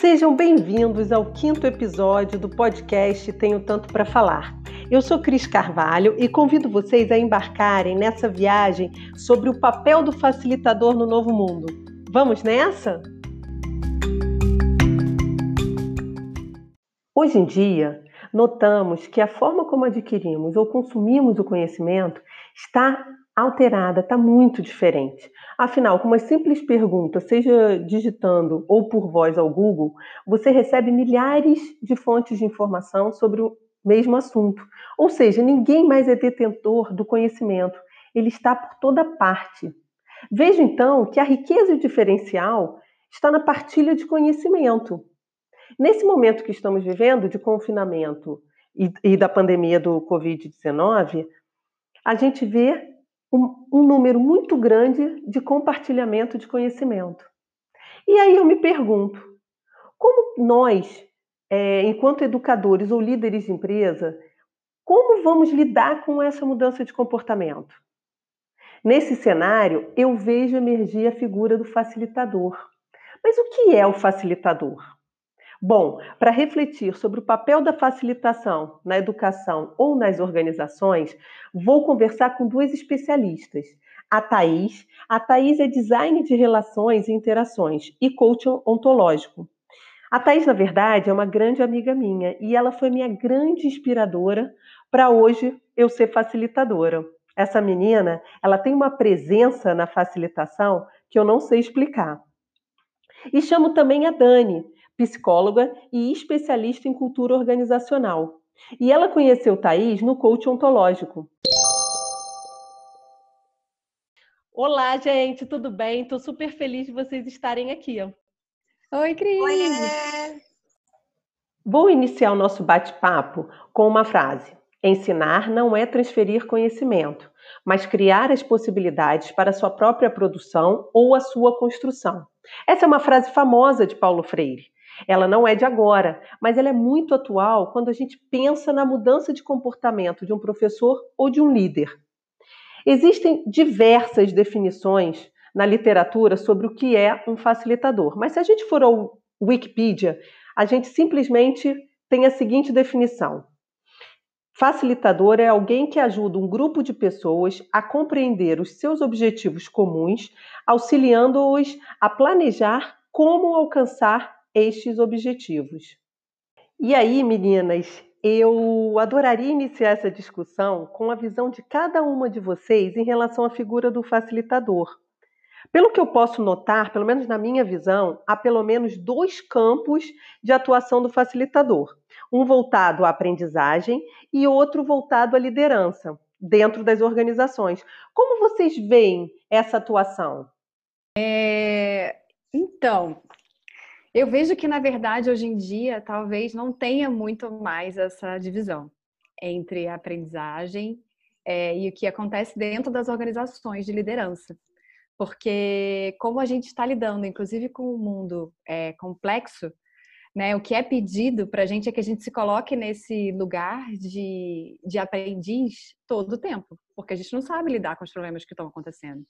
Sejam bem-vindos ao quinto episódio do podcast Tenho Tanto para Falar. Eu sou Cris Carvalho e convido vocês a embarcarem nessa viagem sobre o papel do facilitador no novo mundo. Vamos nessa? Hoje em dia, notamos que a forma como adquirimos ou consumimos o conhecimento está alterada, está muito diferente. Afinal, com uma simples pergunta, seja digitando ou por voz ao Google, você recebe milhares de fontes de informação sobre o mesmo assunto. Ou seja, ninguém mais é detentor do conhecimento, ele está por toda parte. Veja então que a riqueza e o diferencial está na partilha de conhecimento. Nesse momento que estamos vivendo de confinamento e, e da pandemia do Covid-19, a gente vê um, um número muito grande de compartilhamento de conhecimento. E aí eu me pergunto, como nós, é, enquanto educadores ou líderes de empresa, como vamos lidar com essa mudança de comportamento? Nesse cenário, eu vejo emergir a figura do facilitador. Mas o que é o facilitador? Bom, para refletir sobre o papel da facilitação na educação ou nas organizações, vou conversar com duas especialistas. A Thais. A Thais é design de relações e interações e coach ontológico. A Thais, na verdade, é uma grande amiga minha e ela foi minha grande inspiradora para hoje eu ser facilitadora. Essa menina, ela tem uma presença na facilitação que eu não sei explicar. E chamo também a Dani psicóloga e especialista em cultura organizacional. E ela conheceu Thaís no coach ontológico. Olá, gente, tudo bem? Estou super feliz de vocês estarem aqui. Oi, Cris! Oi, Vou iniciar o nosso bate-papo com uma frase. Ensinar não é transferir conhecimento, mas criar as possibilidades para a sua própria produção ou a sua construção. Essa é uma frase famosa de Paulo Freire. Ela não é de agora, mas ela é muito atual quando a gente pensa na mudança de comportamento de um professor ou de um líder. Existem diversas definições na literatura sobre o que é um facilitador, mas se a gente for ao Wikipedia, a gente simplesmente tem a seguinte definição: Facilitador é alguém que ajuda um grupo de pessoas a compreender os seus objetivos comuns, auxiliando-os a planejar como alcançar estes objetivos. E aí, meninas, eu adoraria iniciar essa discussão com a visão de cada uma de vocês em relação à figura do facilitador. Pelo que eu posso notar, pelo menos na minha visão, há pelo menos dois campos de atuação do facilitador: um voltado à aprendizagem e outro voltado à liderança dentro das organizações. Como vocês veem essa atuação? É, então, eu vejo que, na verdade, hoje em dia, talvez não tenha muito mais essa divisão entre a aprendizagem é, e o que acontece dentro das organizações de liderança. Porque, como a gente está lidando, inclusive, com um mundo é, complexo, né, o que é pedido para a gente é que a gente se coloque nesse lugar de, de aprendiz todo o tempo, porque a gente não sabe lidar com os problemas que estão acontecendo.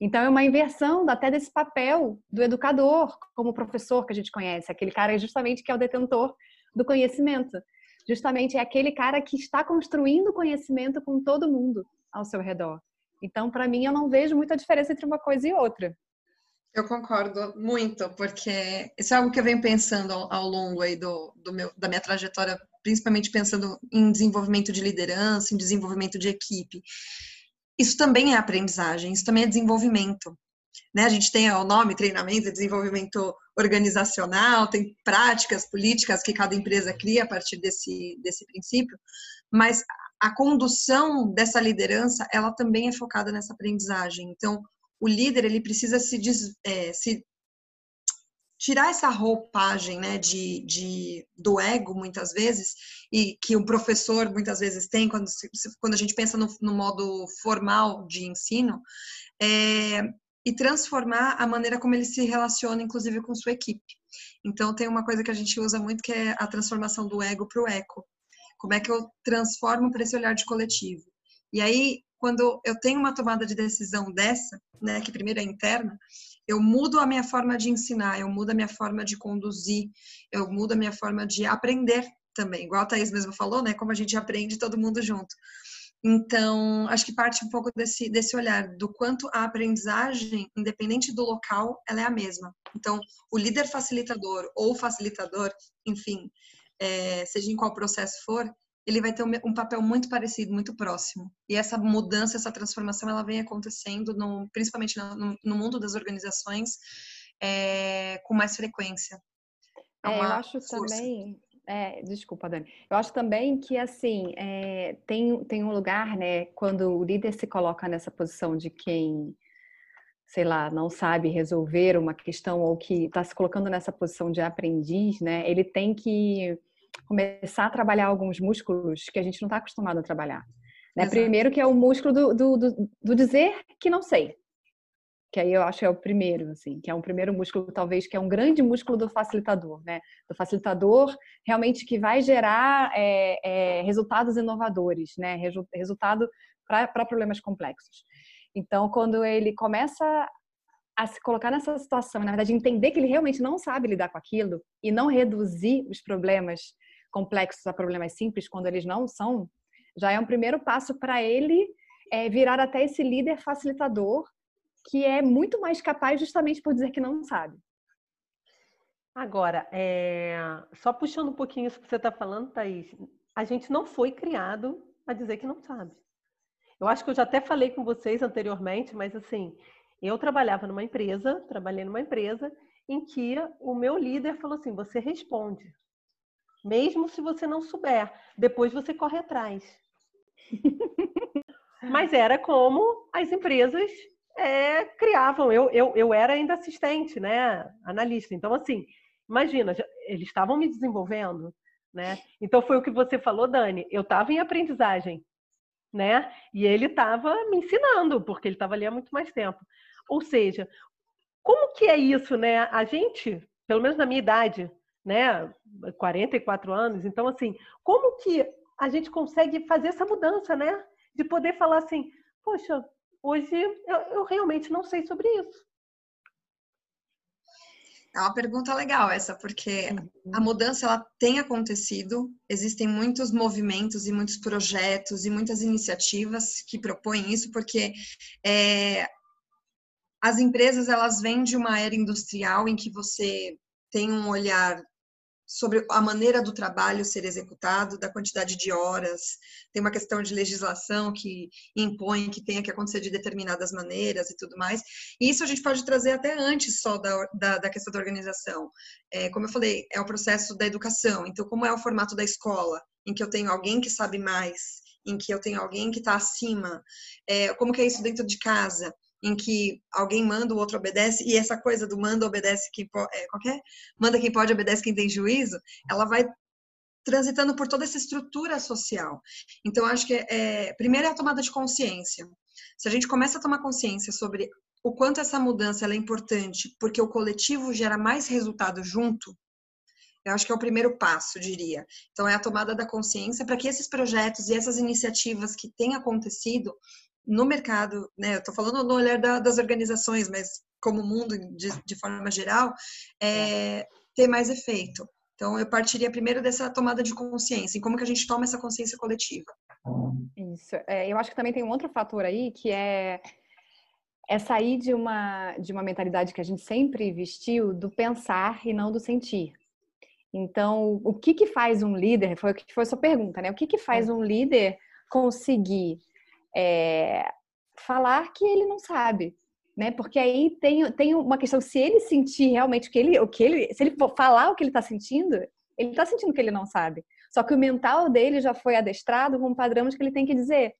Então, é uma inversão até desse papel do educador, como professor que a gente conhece, aquele cara justamente que é o detentor do conhecimento. Justamente é aquele cara que está construindo conhecimento com todo mundo ao seu redor. Então, para mim, eu não vejo muita diferença entre uma coisa e outra. Eu concordo muito, porque isso é algo que eu venho pensando ao, longo aí do, do meu, da minha trajetória, principalmente pensando em desenvolvimento de liderança, em desenvolvimento de equipe isso também é aprendizagem, isso também é desenvolvimento. Né? A gente tem o nome treinamento, desenvolvimento organizacional, tem práticas políticas que cada empresa cria a partir desse, desse princípio, mas a condução dessa liderança, ela também é focada nessa aprendizagem. Então, o líder, ele precisa se, des, é, se tirar essa roupagem né, de, de, do ego, muitas vezes, e que o professor muitas vezes tem quando, quando a gente pensa no, no modo formal de ensino, é, e transformar a maneira como ele se relaciona, inclusive, com sua equipe. Então, tem uma coisa que a gente usa muito que é a transformação do ego para o eco. Como é que eu transformo para esse olhar de coletivo? E aí, quando eu tenho uma tomada de decisão dessa, né, que primeiro é interna, eu mudo a minha forma de ensinar, eu mudo a minha forma de conduzir, eu mudo a minha forma de aprender também. Igual a Thaís mesmo falou, né, como a gente aprende todo mundo junto. Então, acho que parte um pouco desse, desse olhar do quanto a aprendizagem, independente do local, ela é a mesma. Então, o líder facilitador ou facilitador, enfim, é, seja em qual processo for, ele vai ter um, papel muito parecido, muito próximo. E essa mudança, essa transformação, ela vem acontecendo, no, principalmente no, no, mundo das organizações, é, com mais frequência. É, é eu acho força. também é, desculpa, Dani. Eu acho também que, assim, é, tem, tem um lugar, né, quando o líder se coloca nessa posição de quem, sei lá, não sabe resolver uma questão ou que está se colocando nessa posição de aprendiz, né, ele tem que começar a trabalhar alguns músculos que a gente não está acostumado a trabalhar. Né? Primeiro que é o músculo do, do, do, do dizer que não sei, que aí eu acho que é o primeiro, assim, que é um primeiro músculo, talvez, que é um grande músculo do facilitador, né? Do facilitador realmente que vai gerar é, é, resultados inovadores, né? Resultado para problemas complexos. Então, quando ele começa a se colocar nessa situação, na verdade, entender que ele realmente não sabe lidar com aquilo e não reduzir os problemas complexos a problemas simples quando eles não são, já é um primeiro passo para ele é, virar até esse líder facilitador que é muito mais capaz justamente por dizer que não sabe. Agora, é... só puxando um pouquinho isso que você está falando, Thaís, a gente não foi criado a dizer que não sabe. Eu acho que eu já até falei com vocês anteriormente, mas assim, eu trabalhava numa empresa, trabalhei numa empresa em que o meu líder falou assim: você responde, mesmo se você não souber, depois você corre atrás. mas era como as empresas é, criavam. Eu, eu, eu era ainda assistente, né? Analista. Então, assim, imagina, eles estavam me desenvolvendo, né? Então, foi o que você falou, Dani. Eu estava em aprendizagem, né? E ele estava me ensinando, porque ele estava ali há muito mais tempo. Ou seja, como que é isso, né? A gente, pelo menos na minha idade, né? 44 anos. Então, assim, como que a gente consegue fazer essa mudança, né? De poder falar assim, poxa, Hoje eu, eu realmente não sei sobre isso. É uma pergunta legal essa, porque uhum. a mudança ela tem acontecido, existem muitos movimentos e muitos projetos e muitas iniciativas que propõem isso, porque é, as empresas elas vêm de uma era industrial em que você tem um olhar sobre a maneira do trabalho ser executado, da quantidade de horas, tem uma questão de legislação que impõe que tenha que acontecer de determinadas maneiras e tudo mais. E isso a gente pode trazer até antes só da, da, da questão da organização. É, como eu falei, é o processo da educação. Então, como é o formato da escola, em que eu tenho alguém que sabe mais, em que eu tenho alguém que está acima, é, como que é isso dentro de casa? Em que alguém manda, o outro obedece, e essa coisa do manda, obedece quem pode, é, qualquer, manda quem pode, obedece quem tem juízo, ela vai transitando por toda essa estrutura social. Então, acho que, é, primeiro é a tomada de consciência. Se a gente começa a tomar consciência sobre o quanto essa mudança é importante, porque o coletivo gera mais resultado junto, eu acho que é o primeiro passo, diria. Então, é a tomada da consciência para que esses projetos e essas iniciativas que têm acontecido no mercado, né? Eu estou falando no olhar da, das organizações, mas como mundo de, de forma geral, é, ter mais efeito. Então, eu partiria primeiro dessa tomada de consciência, em como que a gente toma essa consciência coletiva. Isso. É, eu acho que também tem um outro fator aí, que é, é sair de uma, de uma mentalidade que a gente sempre vestiu do pensar e não do sentir. Então, o que que faz um líder, foi foi a sua pergunta, né? O que que faz é. um líder conseguir é, falar que ele não sabe, né? Porque aí tem, tem uma questão, se ele sentir realmente o que ele, o que ele, se ele falar o que ele está sentindo, ele está sentindo que ele não sabe. Só que o mental dele já foi adestrado com de que ele tem que dizer.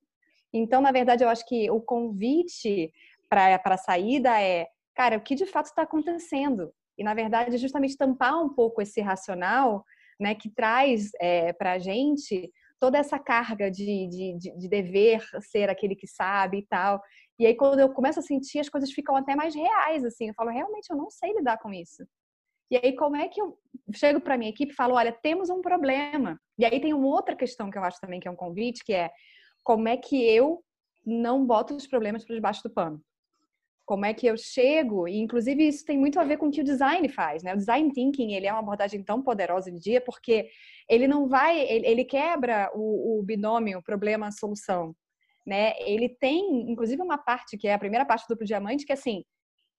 Então, na verdade, eu acho que o convite para a saída é, cara, o que de fato está acontecendo? E, na verdade, justamente tampar um pouco esse racional né, que traz é, para a gente toda essa carga de, de, de, dever ser aquele que sabe e tal. E aí, quando eu começo a sentir, as coisas ficam até mais reais, assim. Eu falo, realmente, eu não sei lidar com isso. E aí, como é que eu chego para minha equipe e falo, olha, temos um problema. E aí tem uma outra questão que eu acho também que é um convite, que é como é que eu não boto os problemas para debaixo do pano. Como é que eu chego? E, inclusive, isso tem muito a ver com o que o design faz, né? O design thinking, ele é uma abordagem tão poderosa hoje em dia, porque ele não vai, ele, ele quebra o, o binômio problema-solução, né? Ele tem, inclusive, uma parte que é a primeira parte do duplo diamante, que é assim,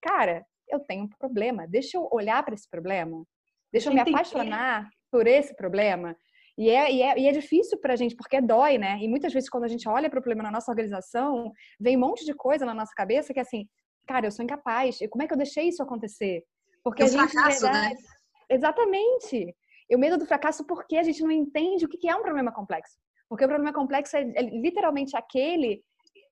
cara, eu tenho um problema, deixa eu olhar para esse problema, deixa eu me apaixonar por esse problema. E é, e é, e é difícil para a gente, porque dói, né? E muitas vezes, quando a gente olha para o problema na nossa organização, vem um monte de coisa na nossa cabeça que é assim, cara, eu sou incapaz. Como é que eu deixei isso acontecer? Porque é a gente, fracasso, né? verdade... né? Exatamente. E o medo do fracasso porque a gente não entende o que é um problema complexo. Porque o problema complexo é, é literalmente aquele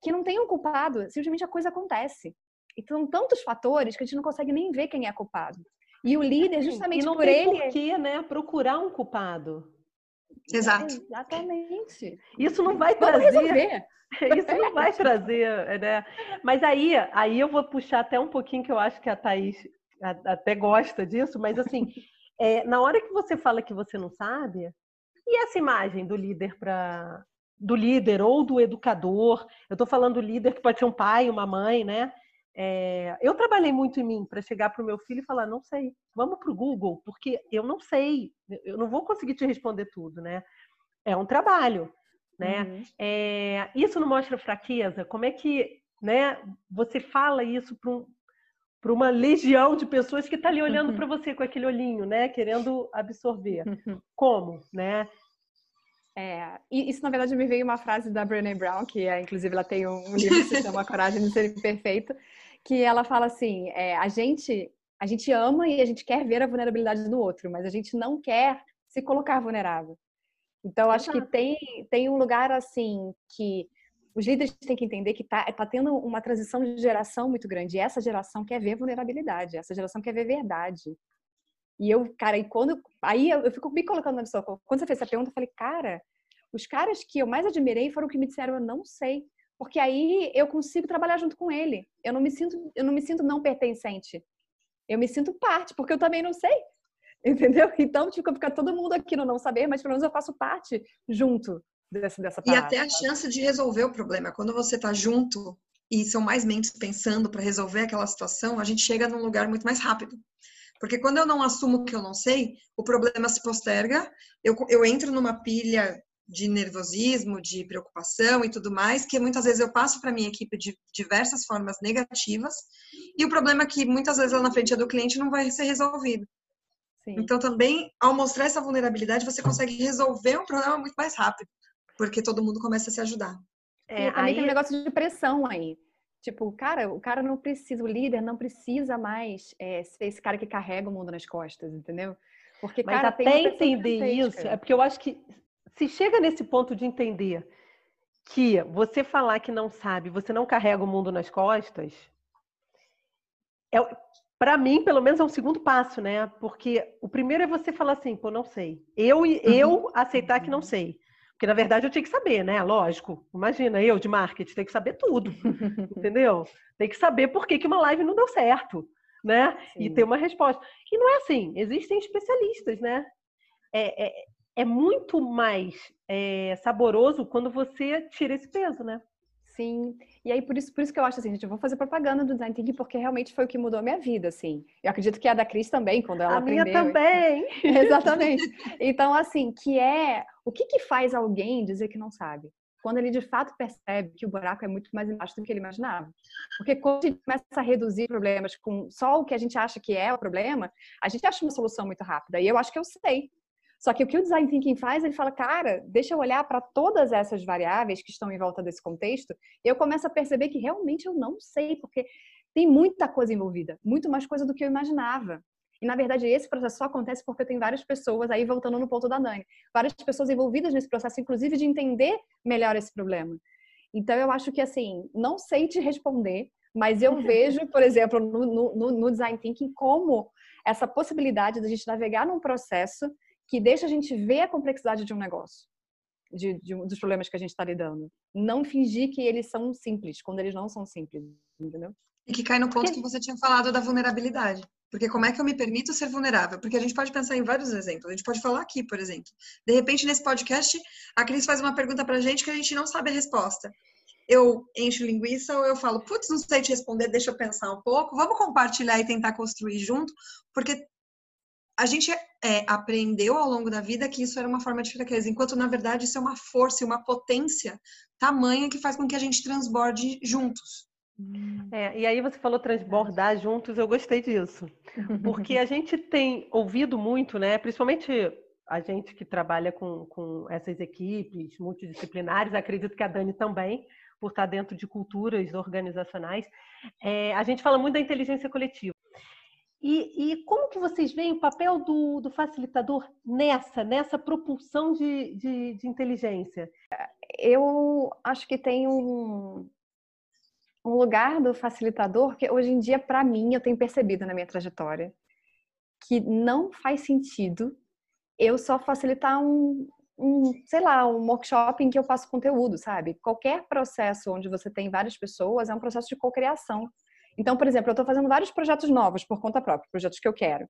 que não tem um culpado, simplesmente a coisa acontece. E são tantos fatores que a gente não consegue nem ver quem é culpado. E o líder, justamente e não por tem ele. Por que, né? Procurar um culpado. Exato. É, exatamente. Isso não vai Vamos trazer. Resolver. Isso não vai trazer, né? Mas aí, aí eu vou puxar até um pouquinho que eu acho que a Thaís até gosta disso, mas assim, é, na hora que você fala que você não sabe, e essa imagem do líder para do líder ou do educador, eu estou falando líder que pode ser um pai, uma mãe, né? É, eu trabalhei muito em mim para chegar para o meu filho e falar, não sei, vamos para o Google, porque eu não sei, eu não vou conseguir te responder tudo, né? É um trabalho né? Uhum. É, isso não mostra fraqueza? Como é que né, você fala isso para um, uma legião de pessoas que está ali olhando uhum. para você com aquele olhinho, né? Querendo absorver. Uhum. Como, né? É, isso, na verdade, me veio uma frase da Brené Brown, que é, inclusive ela tem um livro que se chama Coragem de Ser Imperfeito, que ela fala assim, é, a gente a gente ama e a gente quer ver a vulnerabilidade do outro, mas a gente não quer se colocar vulnerável. Então, acho que tem, tem um lugar assim que os líderes têm que entender que está tá tendo uma transição de geração muito grande. E essa geração quer ver vulnerabilidade, essa geração quer ver verdade. E eu, cara, e quando. Aí eu, eu fico me colocando na pessoa. Quando você fez essa pergunta, eu falei, cara, os caras que eu mais admirei foram que me disseram, eu não sei. Porque aí eu consigo trabalhar junto com ele. Eu não me sinto, eu não me sinto não pertencente. Eu me sinto parte, porque eu também não sei. Entendeu? Então, tipo, fica todo mundo aqui no não saber, mas pelo menos eu faço parte junto dessa, dessa parada. E até a chance de resolver o problema. Quando você está junto e são mais mentes pensando para resolver aquela situação, a gente chega num lugar muito mais rápido. Porque quando eu não assumo que eu não sei, o problema se posterga, eu, eu entro numa pilha de nervosismo, de preocupação e tudo mais, que muitas vezes eu passo para minha equipe de diversas formas negativas, e o problema é que muitas vezes lá na frente do cliente não vai ser resolvido. Sim. Então, também, ao mostrar essa vulnerabilidade, você consegue resolver um problema muito mais rápido, porque todo mundo começa a se ajudar. É, e também aí... tem um negócio de pressão aí. Tipo, cara, o cara não precisa, o líder não precisa mais é, ser esse cara que carrega o mundo nas costas, entendeu? Porque, Mas cara, até entender isso, é porque eu acho que se chega nesse ponto de entender que você falar que não sabe, você não carrega o mundo nas costas, é, para mim, pelo menos, é um segundo passo, né? Porque o primeiro é você falar assim, pô, não sei. Eu, uhum. eu aceitar que não sei. Porque, na verdade, eu tinha que saber, né? Lógico. Imagina, eu de marketing, tenho que saber tudo. entendeu? Tem que saber por que, que uma live não deu certo, né? Sim. E ter uma resposta. E não é assim. Existem especialistas, né? É, é, é muito mais é, saboroso quando você tira esse peso, né? Sim. E aí, por isso, por isso que eu acho assim, gente, eu vou fazer propaganda do Design Thinking, porque realmente foi o que mudou a minha vida, assim. Eu acredito que a da Cris também, quando ela a aprendeu. A minha também! Exatamente. Então, assim, que é... O que que faz alguém dizer que não sabe? Quando ele, de fato, percebe que o buraco é muito mais embaixo do que ele imaginava. Porque quando a gente começa a reduzir problemas com só o que a gente acha que é o problema, a gente acha uma solução muito rápida. E eu acho que eu sei. Só que o que o design thinking faz, ele fala, cara, deixa eu olhar para todas essas variáveis que estão em volta desse contexto, e eu começo a perceber que realmente eu não sei, porque tem muita coisa envolvida, muito mais coisa do que eu imaginava. E na verdade esse processo só acontece porque tem várias pessoas aí voltando no ponto da Nani, várias pessoas envolvidas nesse processo, inclusive de entender melhor esse problema. Então eu acho que assim, não sei te responder, mas eu vejo, por exemplo, no, no, no design thinking como essa possibilidade da gente navegar num processo que deixa a gente ver a complexidade de um negócio, de, de dos problemas que a gente está lidando. Não fingir que eles são simples, quando eles não são simples, entendeu? E que cai no ponto que você tinha falado da vulnerabilidade. Porque como é que eu me permito ser vulnerável? Porque a gente pode pensar em vários exemplos. A gente pode falar aqui, por exemplo. De repente, nesse podcast, a Cris faz uma pergunta pra gente que a gente não sabe a resposta. eu encho linguiça ou eu falo, putz, não sei te responder, deixa eu pensar um pouco, vamos compartilhar e tentar construir junto, porque a gente é, aprendeu ao longo da vida que isso era uma forma de fraqueza, enquanto na verdade isso é uma força e uma potência tamanha que faz com que a gente transborde juntos. Hum. É, e aí você falou transbordar juntos, eu gostei disso. Porque a gente tem ouvido muito, né? Principalmente a gente que trabalha com, com essas equipes multidisciplinares, acredito que a Dani também, por estar dentro de culturas organizacionais, é, a gente fala muito da inteligência coletiva. E, e, como que vocês veem o papel do, do facilitador nessa, nessa propulsão de, de, de inteligência? Eu acho que tem um, um lugar do facilitador que hoje em dia, para mim, eu tenho percebido na minha trajetória que não faz sentido eu só facilitar um, um, sei lá, um workshop em que eu passo conteúdo, sabe? Qualquer processo onde você tem várias pessoas é um processo de cocriação. Então, por exemplo, eu estou fazendo vários projetos novos por conta própria, projetos que eu quero.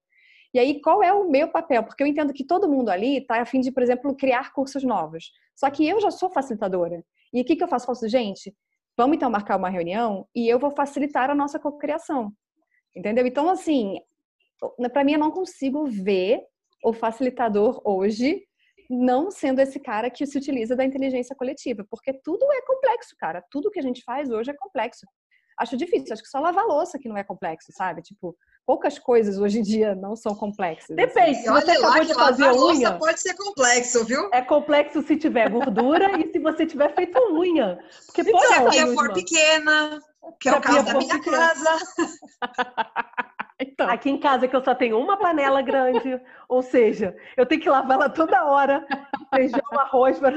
E aí, qual é o meu papel? Porque eu entendo que todo mundo ali está a fim de, por exemplo, criar cursos novos. Só que eu já sou facilitadora. E o que, que eu faço? Faço, gente, Vamos então marcar uma reunião e eu vou facilitar a nossa cocriação. Entendeu? Então, assim, para mim eu não consigo ver o facilitador hoje não sendo esse cara que se utiliza da inteligência coletiva, porque tudo é complexo, cara. Tudo que a gente faz hoje é complexo acho difícil. Acho que só lavar louça que não é complexo, sabe? Tipo, poucas coisas hoje em dia não são complexas. Depende. Assim. Se você Olha acabou de fazer unha, pode ser complexo, viu? É complexo se tiver gordura e se você tiver feito unha. Porque se a pia for pequena, que é o caso da minha pequena. casa. Então. Aqui em casa que eu só tenho uma panela grande, ou seja, eu tenho que lavar ela toda hora, feijão, arroz, para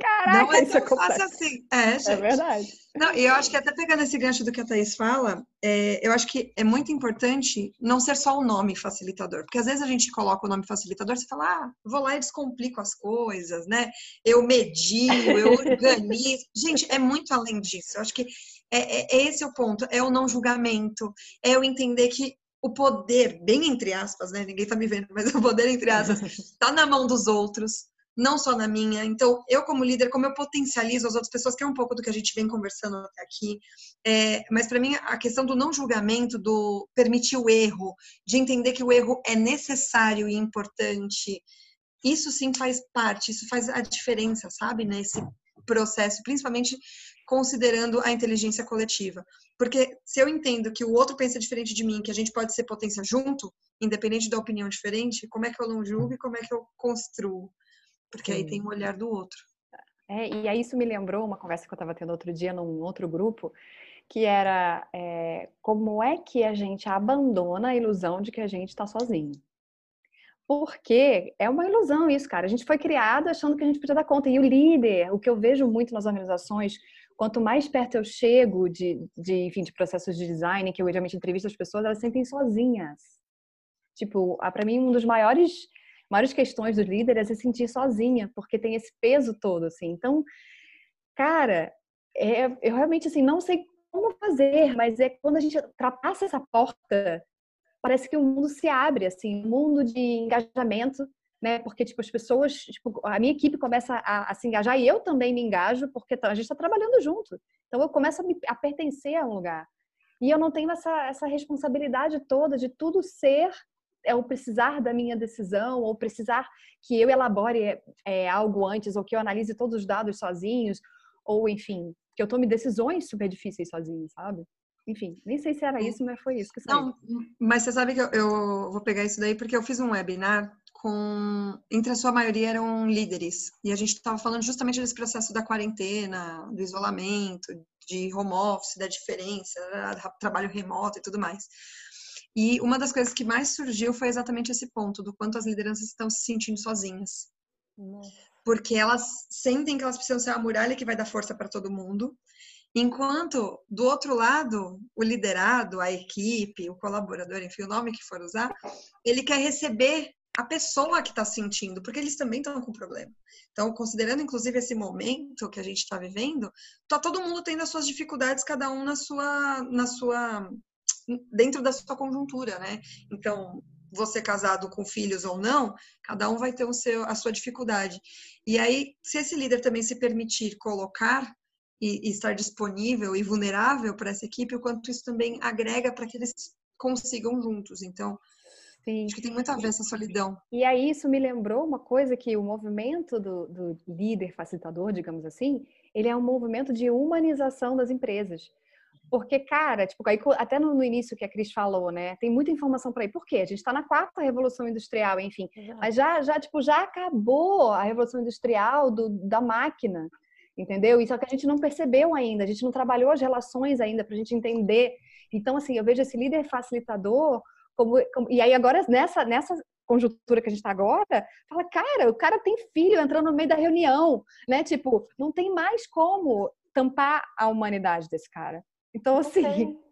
Caraca, não é tão é fácil assim. É, é, gente. É verdade. Não, e eu acho que até pegando esse gancho do que a Thaís fala, é, eu acho que é muito importante não ser só o nome facilitador. Porque às vezes a gente coloca o nome facilitador, você fala, ah, vou lá e descomplico as coisas, né? Eu medio, eu organizo. gente, é muito além disso. Eu acho que é, é, é esse o ponto, é o não julgamento, é eu entender que o poder, bem entre aspas, né? Ninguém tá me vendo, mas o poder entre aspas, tá na mão dos outros não só na minha. Então, eu como líder, como eu potencializo as outras pessoas, que é um pouco do que a gente vem conversando até aqui. É, mas para mim, a questão do não julgamento, do permitir o erro, de entender que o erro é necessário e importante, isso sim faz parte, isso faz a diferença, sabe, nesse processo, principalmente considerando a inteligência coletiva. Porque se eu entendo que o outro pensa diferente de mim, que a gente pode ser potência junto, independente da opinião diferente, como é que eu não julgo e como é que eu construo? porque Sim. aí tem o olhar do outro. É, e aí isso me lembrou uma conversa que eu estava tendo outro dia num outro grupo, que era é, como é que a gente abandona a ilusão de que a gente está sozinho. Porque é uma ilusão isso, cara. A gente foi criado achando que a gente podia dar conta. E o líder, o que eu vejo muito nas organizações, quanto mais perto eu chego de, de enfim, de processos de design, que eu geralmente entrevisto as pessoas, elas sentem sozinhas. Tipo, para mim, um dos maiores maiores questões do líder é se sentir sozinha, porque tem esse peso todo, assim. Então, cara, é, eu realmente, assim, não sei como fazer, mas é quando a gente ultrapassa essa porta, parece que o mundo se abre, assim, um mundo de engajamento, né? Porque, tipo, as pessoas, tipo, a minha equipe começa a, a se engajar e eu também me engajo, porque a gente está trabalhando junto. Então, eu começo a, me, a pertencer a um lugar. E eu não tenho essa, essa responsabilidade toda de tudo ser é o precisar da minha decisão, ou precisar que eu elabore é, algo antes, ou que eu analise todos os dados sozinhos, ou enfim, que eu tome decisões super difíceis sozinho, sabe? Enfim, nem sei se era isso, mas foi isso que saiu. Não, mas você sabe que eu, eu vou pegar isso daí porque eu fiz um webinar com, entre a sua maioria eram líderes, e a gente estava falando justamente desse processo da quarentena, do isolamento, de home office, da diferença, trabalho remoto e tudo mais. E uma das coisas que mais surgiu foi exatamente esse ponto do quanto as lideranças estão se sentindo sozinhas. Porque elas sentem que elas precisam ser a muralha que vai dar força para todo mundo, enquanto do outro lado, o liderado, a equipe, o colaborador, enfim, o nome que for usar, ele quer receber a pessoa que está sentindo, porque eles também estão com problema. Então, considerando inclusive esse momento que a gente está vivendo, tá todo mundo tendo as suas dificuldades, cada um na sua, na sua dentro da sua conjuntura, né? Então, você casado com filhos ou não, cada um vai ter o seu, a sua dificuldade. E aí, se esse líder também se permitir colocar e, e estar disponível e vulnerável para essa equipe, o quanto isso também agrega para que eles consigam juntos. Então, Sim. Acho que tem muito a ver essa solidão. E aí isso me lembrou uma coisa que o movimento do, do, líder facilitador, digamos assim, ele é um movimento de humanização das empresas. Porque, cara, tipo, aí, até no, no início que a Cris falou, né? Tem muita informação para aí. Por quê? A gente está na quarta revolução industrial, enfim. Exato. Mas já, já, tipo, já acabou a revolução industrial do, da máquina, entendeu? E só que a gente não percebeu ainda, a gente não trabalhou as relações ainda para a gente entender. Então, assim, eu vejo esse líder facilitador como, como, e aí agora nessa, nessa conjuntura que a gente está agora, fala, cara, o cara tem filho entrando no meio da reunião, né? Tipo, não tem mais como tampar a humanidade desse cara. Então, assim.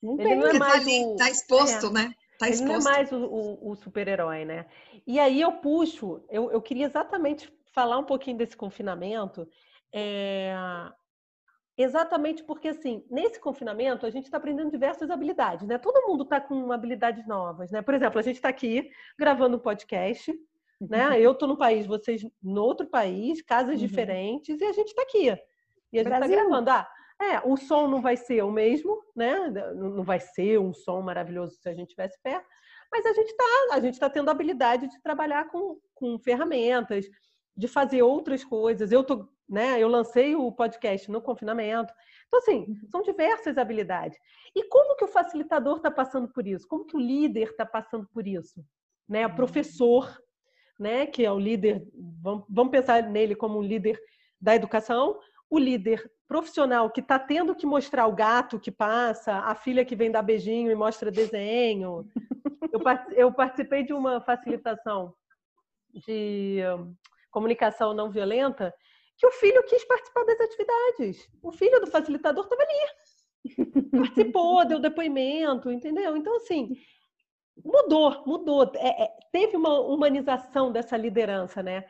Não tem. Ele não é mais tá, o... tá exposto, é. né? Tá exposto. Ele não é mais o, o, o super-herói, né? E aí eu puxo, eu, eu queria exatamente falar um pouquinho desse confinamento. É, Exatamente porque, assim, nesse confinamento, a gente está aprendendo diversas habilidades, né? Todo mundo está com habilidades novas, né? Por exemplo, a gente está aqui gravando um podcast, né? Uhum. Eu estou no país, vocês no outro país, casas uhum. diferentes, e a gente está aqui. E a gente está gravando. Ah, é, o som não vai ser o mesmo, né? Não vai ser um som maravilhoso se a gente tivesse perto, mas a gente está, a gente está tendo a habilidade de trabalhar com, com ferramentas, de fazer outras coisas. Eu tô né? Eu lancei o podcast no confinamento. Então, assim, uhum. são diversas habilidades. E como que o facilitador está passando por isso? Como que o líder está passando por isso? Né? O professor, né? que é o líder, vamos pensar nele como um líder da educação, o líder profissional que está tendo que mostrar o gato que passa, a filha que vem dar beijinho e mostra desenho. Eu participei de uma facilitação de hum, comunicação não violenta que o filho quis participar das atividades. O filho do facilitador estava ali. Participou, deu depoimento, entendeu? Então, assim, mudou, mudou. É, é, teve uma humanização dessa liderança, né?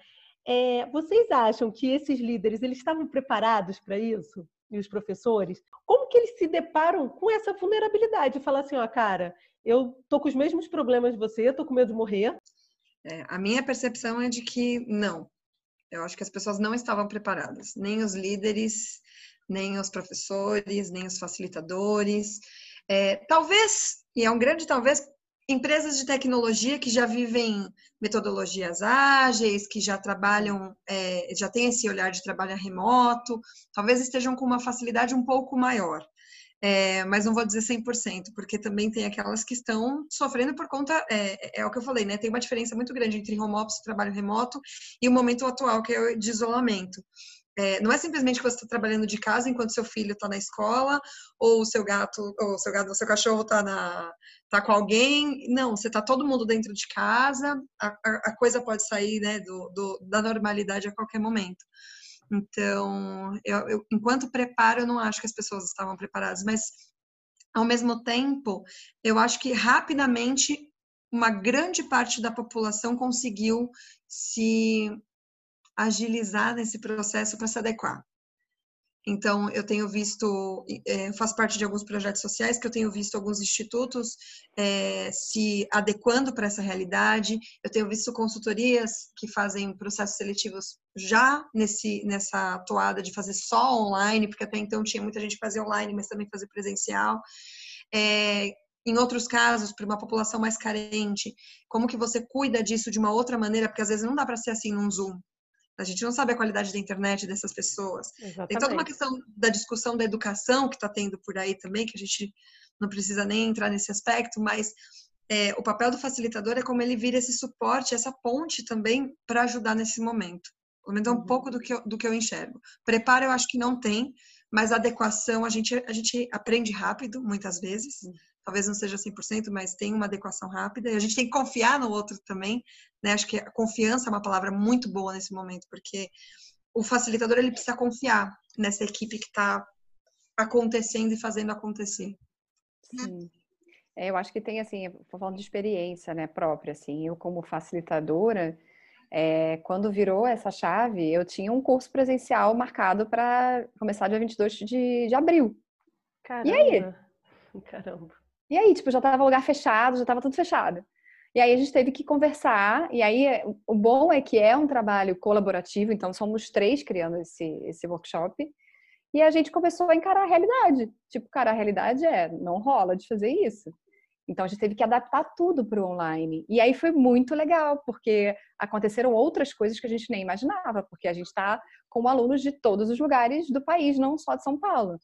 É, vocês acham que esses líderes eles estavam preparados para isso? E os professores? Como que eles se deparam com essa vulnerabilidade? Falar assim, ó, cara, eu tô com os mesmos problemas de você, tô com medo de morrer. É, a minha percepção é de que não, eu acho que as pessoas não estavam preparadas, nem os líderes, nem os professores, nem os facilitadores. É, talvez, e é um grande talvez, empresas de tecnologia que já vivem metodologias ágeis, que já trabalham, é, já têm esse olhar de trabalho remoto, talvez estejam com uma facilidade um pouco maior é, mas não vou dizer 100%, porque também tem aquelas que estão sofrendo por conta, é, é, o que eu falei, né? Tem uma diferença muito grande entre home office, trabalho remoto, e o momento atual, que é o de isolamento. É, não é simplesmente que você está trabalhando de casa enquanto seu filho está na escola, ou o seu gato, ou seu gato, seu cachorro está na tá com alguém. Não, você está todo mundo dentro de casa, a, a, a coisa pode sair né, do, do, da normalidade a qualquer momento. Então, eu, eu, enquanto preparo, eu não acho que as pessoas estavam preparadas, mas ao mesmo tempo, eu acho que rapidamente uma grande parte da população conseguiu se agilizar nesse processo para se adequar. Então, eu tenho visto, é, faço parte de alguns projetos sociais que eu tenho visto alguns institutos é, se adequando para essa realidade. Eu tenho visto consultorias que fazem processos seletivos já nesse, nessa toada de fazer só online, porque até então tinha muita gente que fazia online, mas também fazer presencial. É, em outros casos, para uma população mais carente, como que você cuida disso de uma outra maneira? Porque às vezes não dá para ser assim num Zoom. A gente não sabe a qualidade da internet dessas pessoas. Exatamente. Tem toda uma questão da discussão da educação que está tendo por aí também, que a gente não precisa nem entrar nesse aspecto, mas é, o papel do facilitador é como ele vira esse suporte, essa ponte também para ajudar nesse momento. Pelo menos é um uhum. pouco do que, eu, do que eu enxergo. Preparo eu acho que não tem, mas adequação a gente, a gente aprende rápido, muitas vezes. Uhum talvez não seja 100%, mas tem uma adequação rápida. E a gente tem que confiar no outro também, né? Acho que a confiança é uma palavra muito boa nesse momento, porque o facilitador ele precisa confiar nessa equipe que está acontecendo e fazendo acontecer. Sim. É, eu acho que tem assim, falando de experiência, né, própria, assim, eu como facilitadora, é, quando virou essa chave, eu tinha um curso presencial marcado para começar dia 22 de, de abril. Caramba. E aí? Caramba. E aí, tipo, já tava lugar fechado, já tava tudo fechado. E aí a gente teve que conversar, e aí o bom é que é um trabalho colaborativo, então somos três criando esse, esse workshop. E a gente começou a encarar a realidade. Tipo, cara, a realidade é, não rola de fazer isso. Então a gente teve que adaptar tudo para o online. E aí foi muito legal, porque aconteceram outras coisas que a gente nem imaginava, porque a gente está com alunos de todos os lugares do país, não só de São Paulo.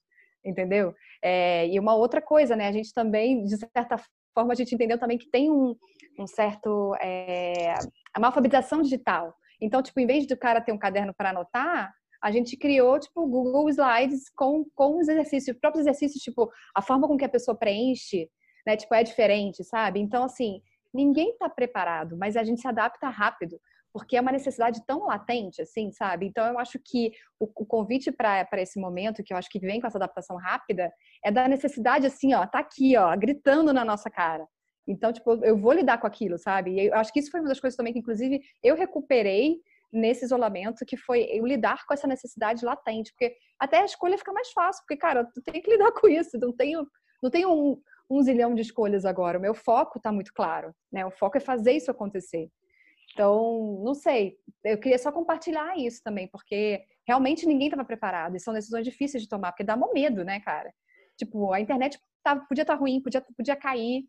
Entendeu? É, e uma outra coisa, né? A gente também, de certa forma, a gente entendeu também que tem um, um certo. É, uma alfabetização digital. Então, tipo, em vez do cara ter um caderno para anotar, a gente criou, tipo, Google Slides com, com os exercícios, os próprios exercícios, tipo, a forma com que a pessoa preenche né? Tipo, é diferente, sabe? Então, assim, ninguém está preparado, mas a gente se adapta rápido, porque é uma necessidade tão latente, assim, sabe? Então, eu acho que o, o convite para esse momento, que eu acho que vem com essa adaptação rápida, é da necessidade, assim, ó, tá aqui, ó, gritando na nossa cara. Então, tipo, eu vou lidar com aquilo, sabe? E eu acho que isso foi uma das coisas também que, inclusive, eu recuperei nesse isolamento, que foi eu lidar com essa necessidade latente, porque até a escolha fica mais fácil, porque, cara, tu tem que lidar com isso, não tenho, não tenho um, um zilhão de escolhas agora. O meu foco está muito claro, né? O foco é fazer isso acontecer. Então, não sei. Eu queria só compartilhar isso também, porque realmente ninguém estava preparado. E são decisões difíceis de tomar, porque dá medo, né, cara? Tipo, a internet tá, podia estar tá ruim, podia, podia cair.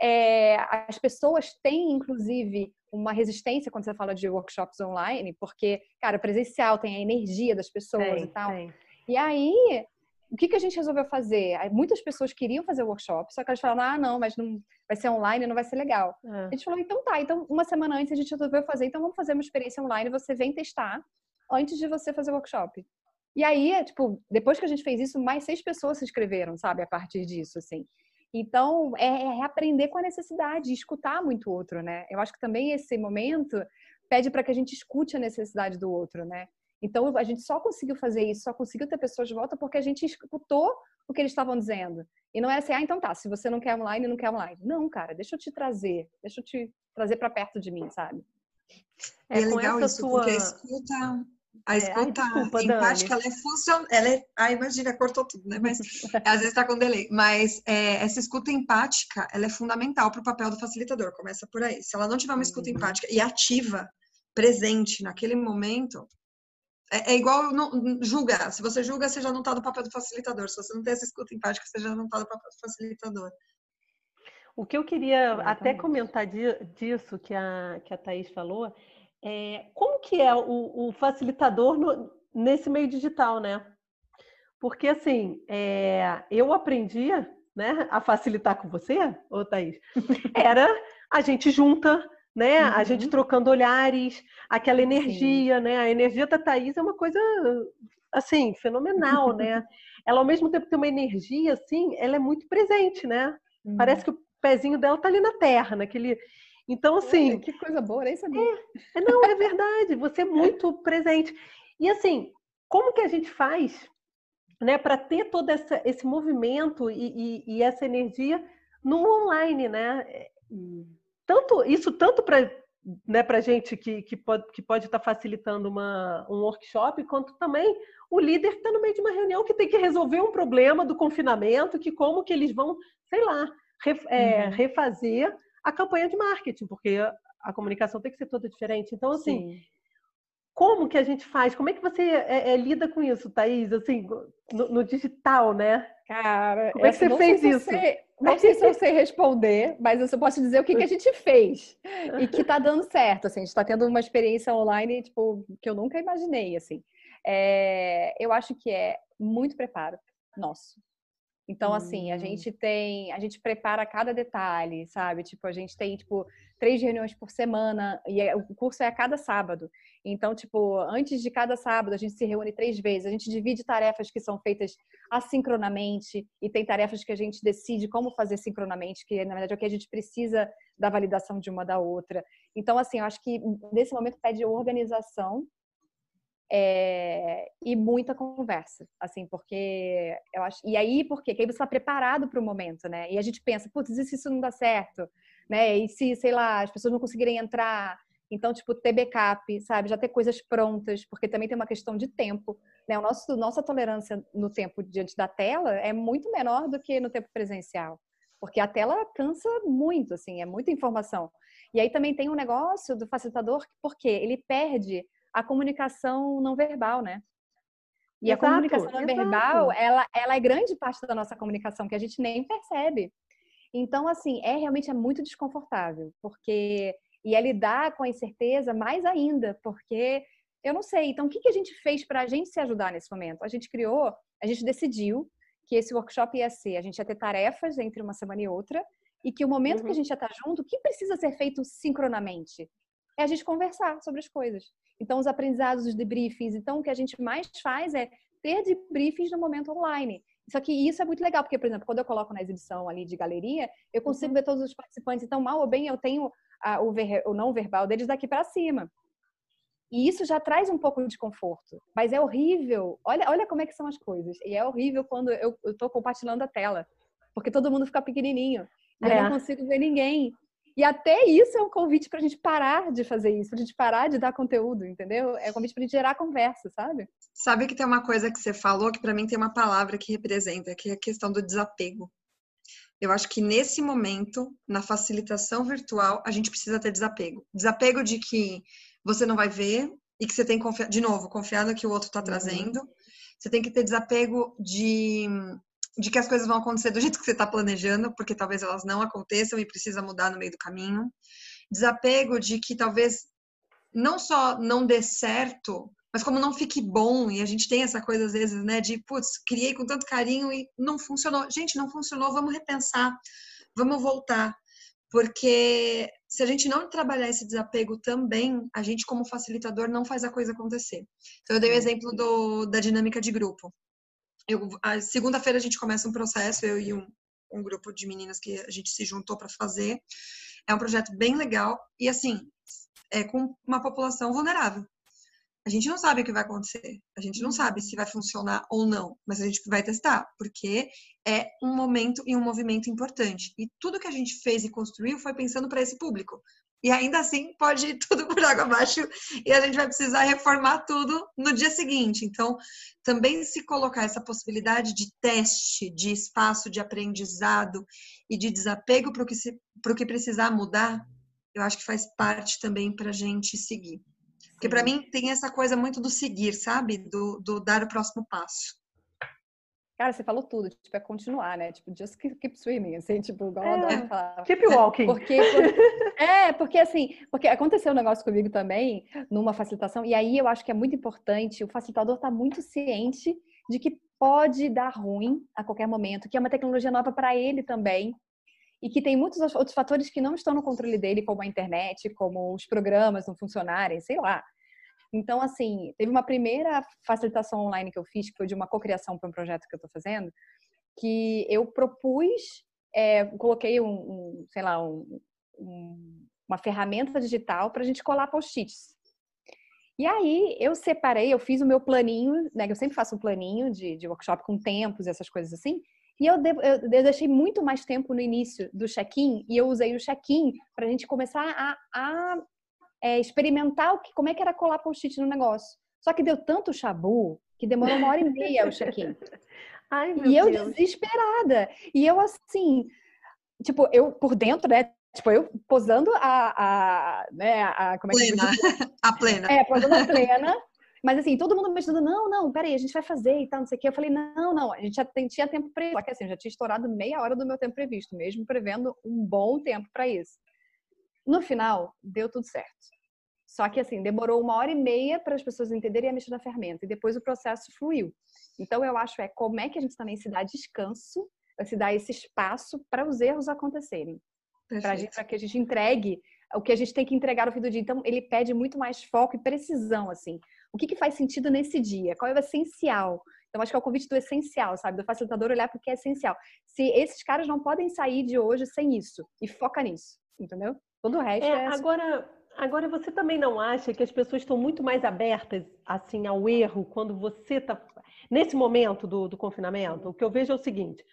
É, as pessoas têm, inclusive, uma resistência quando você fala de workshops online, porque, cara, presencial tem a energia das pessoas e tal. E aí, o que, que a gente resolveu fazer? Muitas pessoas queriam fazer o workshop, só que elas falaram, ah, não, mas não vai ser online, não vai ser legal. É. A gente falou, então tá, então uma semana antes a gente resolveu fazer, então vamos fazer uma experiência online, você vem testar antes de você fazer o workshop. E aí, tipo, depois que a gente fez isso, mais seis pessoas se inscreveram, sabe, a partir disso, assim. Então, é, é aprender com a necessidade, escutar muito o outro, né? Eu acho que também esse momento pede para que a gente escute a necessidade do outro, né? Então, a gente só conseguiu fazer isso, só conseguiu ter pessoas de volta porque a gente escutou o que eles estavam dizendo. E não é assim, ah, então tá, se você não quer online, não quer online. Não, cara, deixa eu te trazer, deixa eu te trazer para perto de mim, sabe? É, é legal isso, sua... porque a escuta, a escuta é, ai, desculpa, empática, ela é funcional. Ela é, ah, imagina, cortou tudo, né? Mas às vezes está com delay. Mas é, essa escuta empática, ela é fundamental para o papel do facilitador. Começa por aí. Se ela não tiver uma escuta uhum. empática e ativa, presente naquele momento, é, é igual não, julgar. Se você julga, você já não está no papel do facilitador. Se você não tem essa escuta empática, você já não está no papel do facilitador. O que eu queria até comentar disso que a, que a Thaís falou é como que é o, o facilitador no, nesse meio digital, né? Porque assim, é, eu aprendi né, a facilitar com você, ô Thaís, era a gente junta né? Uhum. A gente uhum. trocando olhares, aquela energia, Sim. né? A energia da Thaís é uma coisa, assim, fenomenal, né? Ela, ao mesmo tempo, tem uma energia, assim, ela é muito presente, né? Uhum. Parece que o pezinho dela tá ali na terra, naquele... Então, assim... que coisa boa, nem sabia. É, é, não, é verdade, você é muito presente. E, assim, como que a gente faz né, para ter todo essa, esse movimento e, e, e, essa energia no online, né? Tanto isso tanto para né, para gente que, que pode que pode estar tá facilitando uma, um workshop, quanto também o líder que está no meio de uma reunião que tem que resolver um problema do confinamento, que como que eles vão, sei lá, ref, é, uhum. refazer a campanha de marketing, porque a comunicação tem que ser toda diferente. Então, assim, Sim. Como que a gente faz? Como é que você é, é, lida com isso, Thaís? Assim, no, no digital, né? Cara, como é que você fez isso? Você, não sei se eu sei responder, mas eu só posso dizer o que, que a gente fez e que tá dando certo. Assim, a gente tá tendo uma experiência online tipo, que eu nunca imaginei. Assim. É, eu acho que é muito preparo nosso. Então, assim, a hum. gente tem, a gente prepara cada detalhe, sabe? Tipo, a gente tem, tipo, três reuniões por semana e é, o curso é a cada sábado. Então, tipo, antes de cada sábado, a gente se reúne três vezes. A gente divide tarefas que são feitas assincronamente e tem tarefas que a gente decide como fazer sincronamente, que na verdade é o que a gente precisa da validação de uma da outra. Então, assim, eu acho que nesse momento pede organização é, e muita conversa, assim, porque eu acho. E aí? Porque aí você está preparado para o momento, né? E a gente pensa, putz, se isso não dá certo? Né? E se, sei lá, as pessoas não conseguirem entrar? Então, tipo, ter backup, sabe? Já ter coisas prontas, porque também tem uma questão de tempo. Né? O nosso, nossa tolerância no tempo diante da tela é muito menor do que no tempo presencial. Porque a tela cansa muito, assim, é muita informação. E aí também tem um negócio do facilitador, porque ele perde a comunicação não verbal, né? E exato, a comunicação não verbal, ela, ela é grande parte da nossa comunicação, que a gente nem percebe. Então, assim, é realmente é muito desconfortável, porque e é lidar com a incerteza mais ainda, porque eu não sei. Então, o que, que a gente fez para a gente se ajudar nesse momento? A gente criou, a gente decidiu que esse workshop ia ser, a gente ia ter tarefas entre uma semana e outra, e que o momento uhum. que a uhum. gente ia estar junto, o que precisa ser feito sincronamente? É a gente conversar sobre as coisas. Então, os aprendizados, os debriefings. Então, o que a gente mais faz é ter debriefings no momento online. Só que isso é muito legal, porque, por exemplo, quando eu coloco na exibição ali de galeria, eu consigo uhum. ver todos os participantes. Então, mal ou bem, eu tenho a, o, ver, o não verbal deles daqui para cima. E isso já traz um pouco de conforto. Mas é horrível. Olha, olha como é que são as coisas. E é horrível quando eu estou compartilhando a tela. Porque todo mundo fica pequenininho. E é. eu não consigo ver ninguém. E até isso é um convite para a gente parar de fazer isso, para a gente parar de dar conteúdo, entendeu? É um convite para a gente gerar conversa, sabe? Sabe que tem uma coisa que você falou que para mim tem uma palavra que representa, que é a questão do desapego. Eu acho que nesse momento, na facilitação virtual, a gente precisa ter desapego. Desapego de que você não vai ver e que você tem que confiar, de novo, confiar no que o outro está uhum. trazendo. Você tem que ter desapego de de que as coisas vão acontecer do jeito que você está planejando, porque talvez elas não aconteçam e precisa mudar no meio do caminho. Desapego de que talvez não só não dê certo, mas como não fique bom, e a gente tem essa coisa às vezes, né, de, putz, criei com tanto carinho e não funcionou. Gente, não funcionou, vamos repensar, vamos voltar. Porque se a gente não trabalhar esse desapego também, a gente, como facilitador, não faz a coisa acontecer. Então, eu dei o exemplo do, da dinâmica de grupo eu, a segunda-feira a gente começa um processo, eu e um, um grupo de meninas que a gente se juntou para fazer. É um projeto bem legal e assim, é com uma população vulnerável. A gente não sabe o que vai acontecer, a gente não sabe se vai funcionar ou não, mas a gente vai testar, porque é um momento e um movimento importante. E tudo que a gente fez e construiu foi pensando para esse público, e ainda assim pode ir tudo por água abaixo e a gente vai precisar reformar tudo no dia seguinte. Então, também se colocar essa possibilidade de teste, de espaço de aprendizado e de desapego para o que, que precisar mudar, eu acho que faz parte também para a gente seguir. Porque para mim tem essa coisa muito do seguir, sabe? Do, do dar o próximo passo. Cara, você falou tudo, tipo, é continuar, né? Tipo, just keep swimming, assim, tipo, igual é, adoro falar. Keep walking. Porque, porque, é, porque assim, porque aconteceu um negócio comigo também, numa facilitação, e aí eu acho que é muito importante, o facilitador tá muito ciente de que pode dar ruim a qualquer momento, que é uma tecnologia nova para ele também, e que tem muitos outros fatores que não estão no controle dele, como a internet, como os programas não funcionarem, sei lá. Então, assim, teve uma primeira facilitação online que eu fiz, que foi de uma cocriação para um projeto que eu estou fazendo, que eu propus, é, coloquei um, um, sei lá, um, um, uma ferramenta digital para a gente colar post-its. E aí eu separei, eu fiz o meu planinho, né? Eu sempre faço um planinho de, de workshop com tempos e essas coisas assim. E eu, de, eu deixei muito mais tempo no início do check-in e eu usei o check-in para a gente começar a, a é, experimentar o que, como é que era colar post-it no negócio. Só que deu tanto chabu que demorou uma hora e meia o check-in. e eu Deus. desesperada. E eu assim, tipo, eu por dentro, né? Tipo, eu posando a, a, né, a como é que plena. a plena. É, posando a plena. Mas assim, todo mundo me ajudando, não, não, peraí, a gente vai fazer e tal, não sei o quê. Eu falei, não, não, a gente já tinha tempo previsto. Só que assim, já tinha estourado meia hora do meu tempo previsto, mesmo prevendo um bom tempo para isso. No final, deu tudo certo. Só que assim, demorou uma hora e meia para as pessoas entenderem a mexer na ferramenta e depois o processo fluiu. Então eu acho é como é que a gente também se dá descanso, se dá esse espaço para os erros acontecerem. Para que a gente entregue o que a gente tem que entregar no fim do dia. Então, ele pede muito mais foco e precisão, assim. O que, que faz sentido nesse dia? Qual é o essencial? Então, acho que é o convite do essencial, sabe? Do facilitador olhar para o que é essencial. Se esses caras não podem sair de hoje sem isso, e foca nisso, entendeu? Todo o resto é. é agora, agora, você também não acha que as pessoas estão muito mais abertas assim ao erro quando você está. Nesse momento do, do confinamento, o que eu vejo é o seguinte: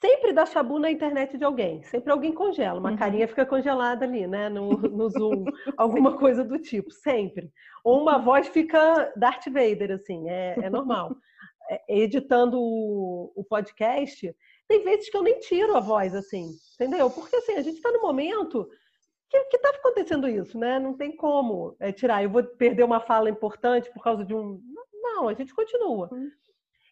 sempre dá chabu na internet de alguém. Sempre alguém congela. Uma uhum. carinha fica congelada ali, né? No, no Zoom. alguma coisa do tipo. Sempre. Ou uma voz fica Darth Vader, assim. É, é normal. É, editando o, o, podcast, tem vezes que eu nem tiro a voz, assim, entendeu? Porque assim, a gente está no momento que está acontecendo isso, né? Não tem como é, tirar. Eu vou perder uma fala importante por causa de um. Não, a gente continua. Hum.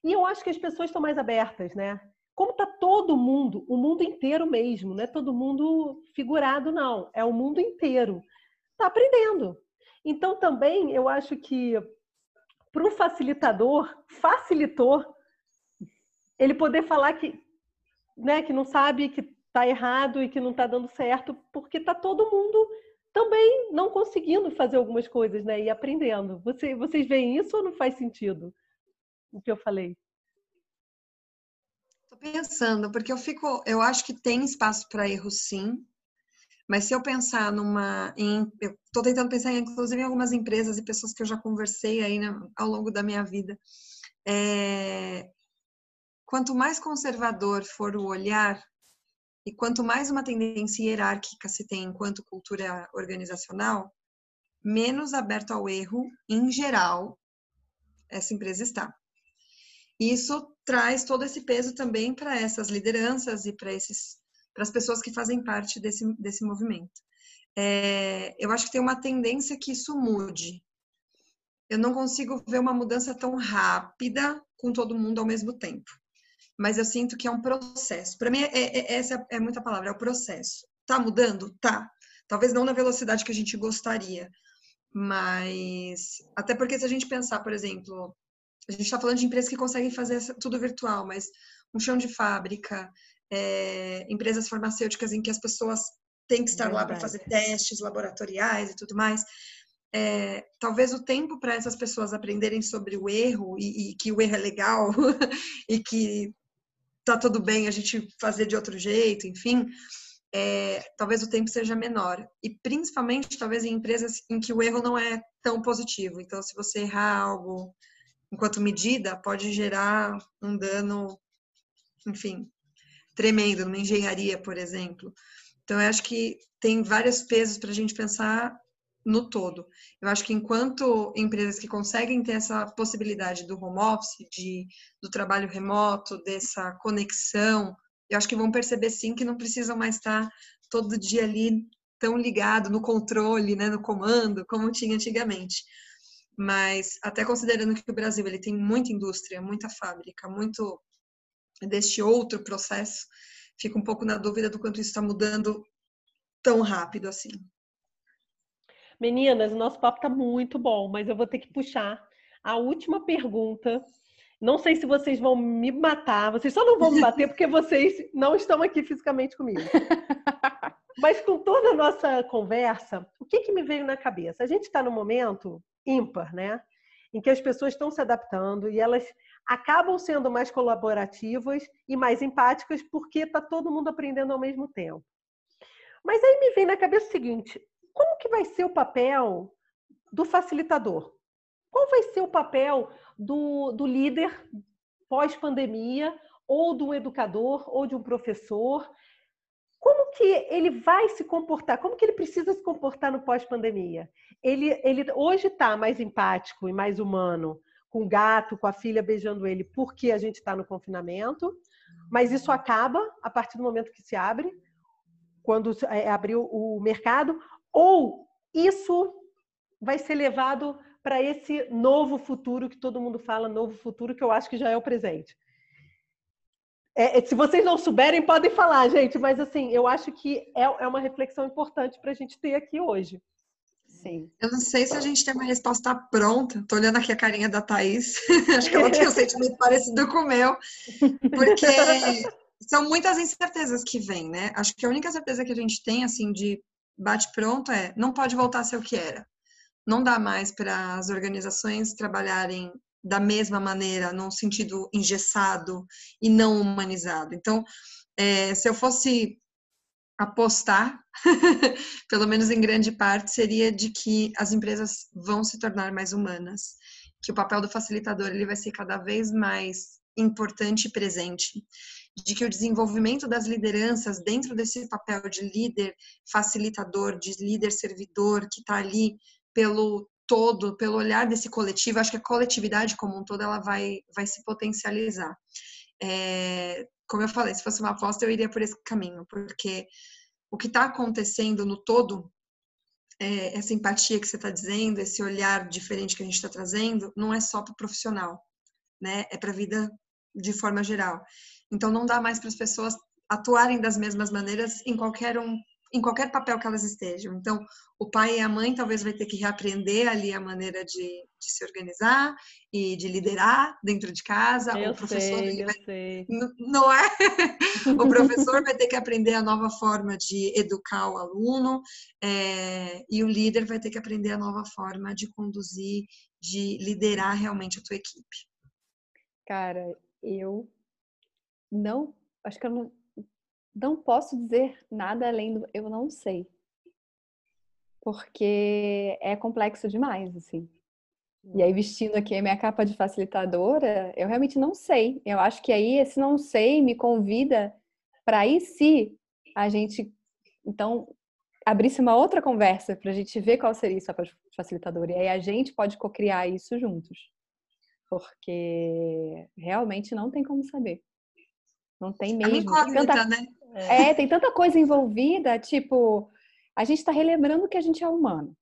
E eu acho que as pessoas estão mais abertas, né? Como está todo mundo, o mundo inteiro mesmo, não é todo mundo figurado, não. É o mundo inteiro. Está aprendendo. Então, também, eu acho que para o facilitador, facilitou ele poder falar que, né, que não sabe que está errado e que não está dando certo, porque está todo mundo também não conseguindo fazer algumas coisas, né, e aprendendo. Você, vocês veem isso ou não faz sentido o que eu falei? Estou pensando, porque eu fico, eu acho que tem espaço para erro, sim. Mas se eu pensar numa, em, eu estou tentando pensar, inclusive, em algumas empresas e pessoas que eu já conversei aí né, ao longo da minha vida. É, quanto mais conservador for o olhar e quanto mais uma tendência hierárquica se tem enquanto cultura organizacional, menos aberto ao erro, em geral, essa empresa está. Isso traz todo esse peso também para essas lideranças e para esses para as pessoas que fazem parte desse, desse movimento. É, eu acho que tem uma tendência que isso mude. Eu não consigo ver uma mudança tão rápida com todo mundo ao mesmo tempo. Mas eu sinto que é um processo. Para mim, é, é, essa é muita palavra, é o processo. Tá mudando? Tá. Talvez não na velocidade que a gente gostaria. Mas. Até porque se a gente pensar, por exemplo, a gente está falando de empresas que conseguem fazer tudo virtual, mas um chão de fábrica, é, empresas farmacêuticas em que as pessoas têm que estar lá para fazer testes laboratoriais e tudo mais. É, talvez o tempo para essas pessoas aprenderem sobre o erro e, e que o erro é legal e que tá tudo bem a gente fazer de outro jeito, enfim, é, talvez o tempo seja menor. E principalmente, talvez em empresas em que o erro não é tão positivo. Então, se você errar algo enquanto medida, pode gerar um dano, enfim, tremendo, numa engenharia, por exemplo. Então, eu acho que tem vários pesos para a gente pensar no todo. Eu acho que enquanto empresas que conseguem ter essa possibilidade do home office, de, do trabalho remoto, dessa conexão, eu acho que vão perceber sim que não precisam mais estar todo dia ali tão ligado no controle, né, no comando, como tinha antigamente. Mas até considerando que o Brasil ele tem muita indústria, muita fábrica, muito deste outro processo, fico um pouco na dúvida do quanto isso está mudando tão rápido assim. Meninas, o nosso papo está muito bom, mas eu vou ter que puxar a última pergunta. Não sei se vocês vão me matar, vocês só não vão me bater porque vocês não estão aqui fisicamente comigo. Mas com toda a nossa conversa, o que, que me veio na cabeça? A gente está no momento ímpar, né? Em que as pessoas estão se adaptando e elas acabam sendo mais colaborativas e mais empáticas porque está todo mundo aprendendo ao mesmo tempo. Mas aí me vem na cabeça o seguinte: como que vai ser o papel do facilitador? Qual vai ser o papel do, do líder pós-pandemia, ou do educador, ou de um professor? Como que ele vai se comportar? Como que ele precisa se comportar no pós-pandemia? Ele, ele hoje está mais empático e mais humano com o gato, com a filha beijando ele, porque a gente está no confinamento. Mas isso acaba a partir do momento que se abre, quando é, abriu o mercado, ou isso vai ser levado para esse novo futuro que todo mundo fala, novo futuro, que eu acho que já é o presente. É, é se vocês não souberem, podem falar, gente, mas assim, eu acho que é, é uma reflexão importante para a gente ter aqui hoje. Sim. Eu não sei se a gente tem uma resposta pronta. Tô olhando aqui a carinha da Thaís. Acho que ela tem um sentimento parecido com o meu. Porque são muitas incertezas que vêm, né? Acho que a única certeza que a gente tem, assim, de bate-pronto é não pode voltar a ser o que era. Não dá mais para as organizações trabalharem da mesma maneira, num sentido engessado e não humanizado. Então, é, se eu fosse apostar, pelo menos em grande parte, seria de que as empresas vão se tornar mais humanas, que o papel do facilitador ele vai ser cada vez mais importante e presente, de que o desenvolvimento das lideranças dentro desse papel de líder facilitador, de líder servidor, que está ali pelo todo, pelo olhar desse coletivo, acho que a coletividade como um todo ela vai, vai se potencializar. É, como eu falei, se fosse uma aposta, eu iria por esse caminho, porque o que está acontecendo no todo é, essa empatia que você está dizendo, esse olhar diferente que a gente está trazendo, não é só para o profissional, né? É para a vida de forma geral. Então, não dá mais para as pessoas atuarem das mesmas maneiras em qualquer um em qualquer papel que elas estejam. Então, o pai e a mãe talvez vai ter que reaprender ali a maneira de, de se organizar e de liderar dentro de casa. Eu o professor sei, vai, sei. não é? o professor vai ter que aprender a nova forma de educar o aluno é, e o líder vai ter que aprender a nova forma de conduzir, de liderar realmente a tua equipe. Cara, eu não, acho que eu não, não posso dizer nada além do eu não sei. Porque é complexo demais, assim. E aí, vestindo aqui a minha capa de facilitadora, eu realmente não sei. Eu acho que aí esse não sei me convida para aí se a gente, então, abrisse uma outra conversa para a gente ver qual seria essa facilitadora. E aí a gente pode co-criar isso juntos. Porque realmente não tem como saber. Não tem mesmo. A incógnita, tanta... né? É. tem tanta coisa envolvida, tipo, a gente está relembrando que a gente é humano.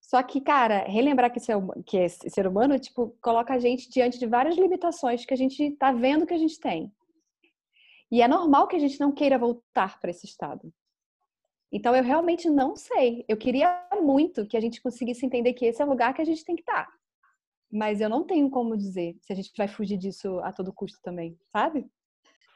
Só que, cara, relembrar que, ser, que é ser humano, tipo, coloca a gente diante de várias limitações que a gente está vendo que a gente tem. E é normal que a gente não queira voltar para esse estado. Então, eu realmente não sei. Eu queria muito que a gente conseguisse entender que esse é o lugar que a gente tem que estar. Tá. Mas eu não tenho como dizer se a gente vai fugir disso a todo custo também, sabe?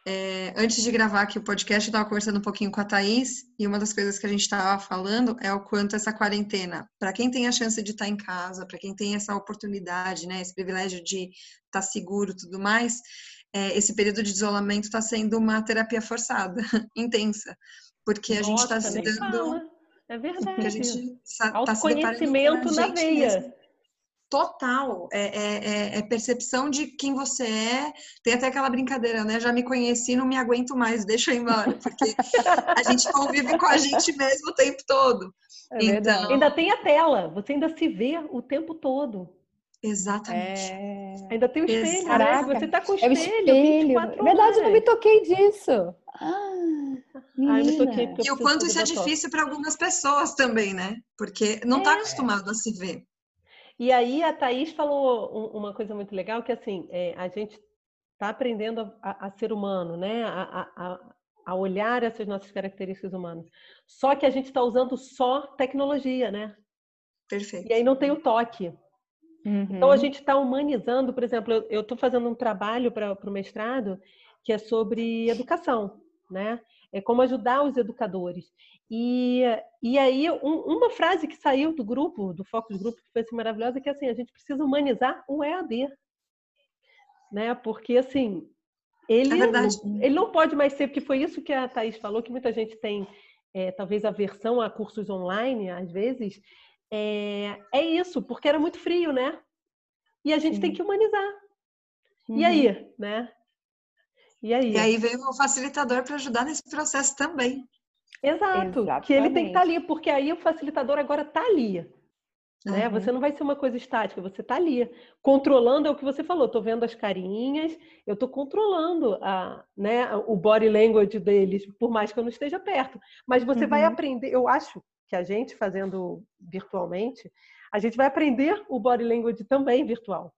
É, antes de gravar aqui o podcast, eu estava conversando um poupouquinho com a Thaís, e uma das coisas que a gente estava falando é o quanto essa quarentena, para quem tem a chance de estar tá em casa, para quem tem essa oportunidade, né, esse privilégio de estar tá seguro e tudo mais, é, esse período de isolamento está sendo uma terapia forçada, intensa, porque a gente está se dando. É verdade. a gente está se deparando na veia. Mesmo total. É, é, é, é, percepção de quem você é. Tem até aquela brincadeira, né? Já me conheci, não me aguento mais, deixa eu ir embora. Porque a gente convive com a gente mesmo o tempo todo. É então... Ainda tem a tela, você ainda se vê o tempo todo. Exatamente. É... Ainda tem o espelho, Caraca. né? Você tá com o espelho. É o espelho. Verdade, eu não me toquei disso. Ah, ah eu toquei e o quanto isso é difícil para algumas pessoas também, né? Porque não está é. acostumado a se ver. E aí a Thaís falou uma coisa muito legal, que assim, é, a gente está aprendendo a, a, ser humano, né? A, a, a, olhar essas nossas características humanas. Só que a gente está usando só tecnologia, né? Perfeito. E aí não tem o toque. Uhum. Então a gente está humanizando, por exemplo, eu estou fazendo um trabalho para o mestrado que é sobre educação, né? É como ajudar os educadores. E, e aí, um, uma frase que saiu do grupo, do Focus Grupo, que foi assim, maravilhosa, é que assim, a gente precisa humanizar o EAD. Né? Porque, assim, ele, é ele não pode mais ser, porque foi isso que a Thaís falou, que muita gente tem, é, talvez, aversão a cursos online, às vezes. É, é isso, porque era muito frio, né? E a gente Sim. tem que humanizar. Uhum. E aí, né? E aí? E aí veio o facilitador para ajudar nesse processo também. Exato, Exatamente. que ele tem que estar tá ali, porque aí o facilitador agora está ali. Né? Uhum. Você não vai ser uma coisa estática, você está ali. Controlando é o que você falou, estou vendo as carinhas, eu estou controlando a, né, o body language deles, por mais que eu não esteja perto. Mas você uhum. vai aprender, eu acho que a gente fazendo virtualmente, a gente vai aprender o body language também virtual.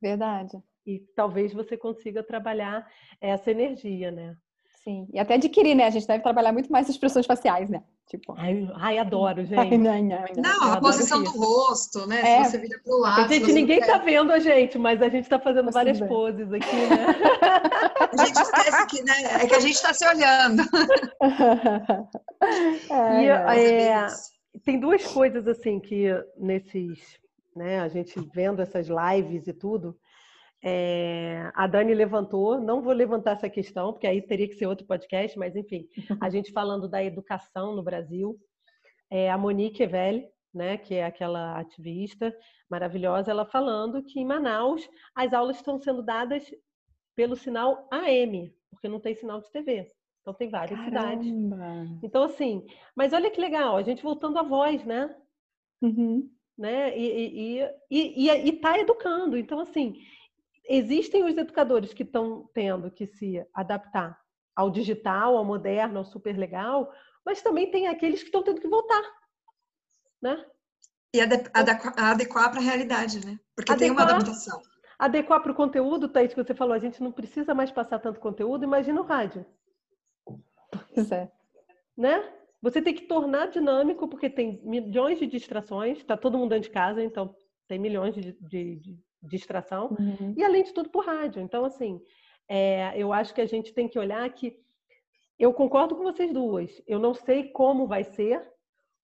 Verdade. E talvez você consiga trabalhar essa energia, né? Sim, e até adquirir, né? A gente deve trabalhar muito mais expressões faciais, né? Tipo, ai, ai adoro, gente. Ai, não, não, não. a posição do rosto, né? É. Se você vira pro lado. Gente, ninguém quer. tá vendo a gente, mas a gente tá fazendo várias poses aqui, né? a gente esquece que, né? É que a gente tá se olhando. É, e, é, é tem duas coisas, assim, que nesses, né? A gente vendo essas lives e tudo, é, a Dani levantou, não vou levantar essa questão, porque aí teria que ser outro podcast, mas enfim, a gente falando da educação no Brasil. É, a Monique Evelli, né, que é aquela ativista maravilhosa, ela falando que em Manaus as aulas estão sendo dadas pelo sinal AM, porque não tem sinal de TV. Então tem várias Caramba. cidades. Então, assim, mas olha que legal, a gente voltando à voz, né? Uhum. Né? E, e, e, e, e tá educando. Então, assim, existem os educadores que estão tendo que se adaptar ao digital, ao moderno, ao super legal, mas também tem aqueles que estão tendo que voltar. né? E adequar para a realidade, né? Porque adequar, tem uma adaptação. Adequar para o conteúdo, Thaís, que você falou, a gente não precisa mais passar tanto conteúdo, imagina o rádio. Pois é. Né? Você tem que tornar dinâmico, porque tem milhões de distrações, está todo mundo dentro de casa, então tem milhões de, de, de distração. Uhum. E além de tudo, por rádio. Então, assim, é, eu acho que a gente tem que olhar que. Eu concordo com vocês duas. Eu não sei como vai ser,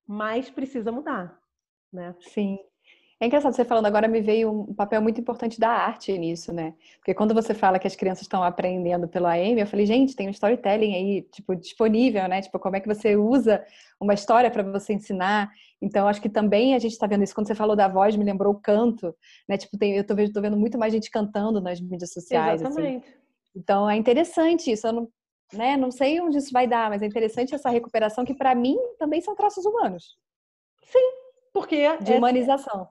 mas precisa mudar, né? Sim. É engraçado você falando agora, me veio um papel muito importante da arte nisso, né? Porque quando você fala que as crianças estão aprendendo pelo AM, eu falei, gente, tem um storytelling aí, tipo, disponível, né? Tipo, como é que você usa uma história para você ensinar? Então, acho que também a gente está vendo isso. Quando você falou da voz, me lembrou o canto, né? Tipo, tem, eu tô, tô vendo muito mais gente cantando nas mídias sociais. Assim. Exatamente. Assim. Então, é interessante isso. Eu não, né? não sei onde isso vai dar, mas é interessante essa recuperação que, para mim, também são traços humanos. Sim, porque... De é, humanização.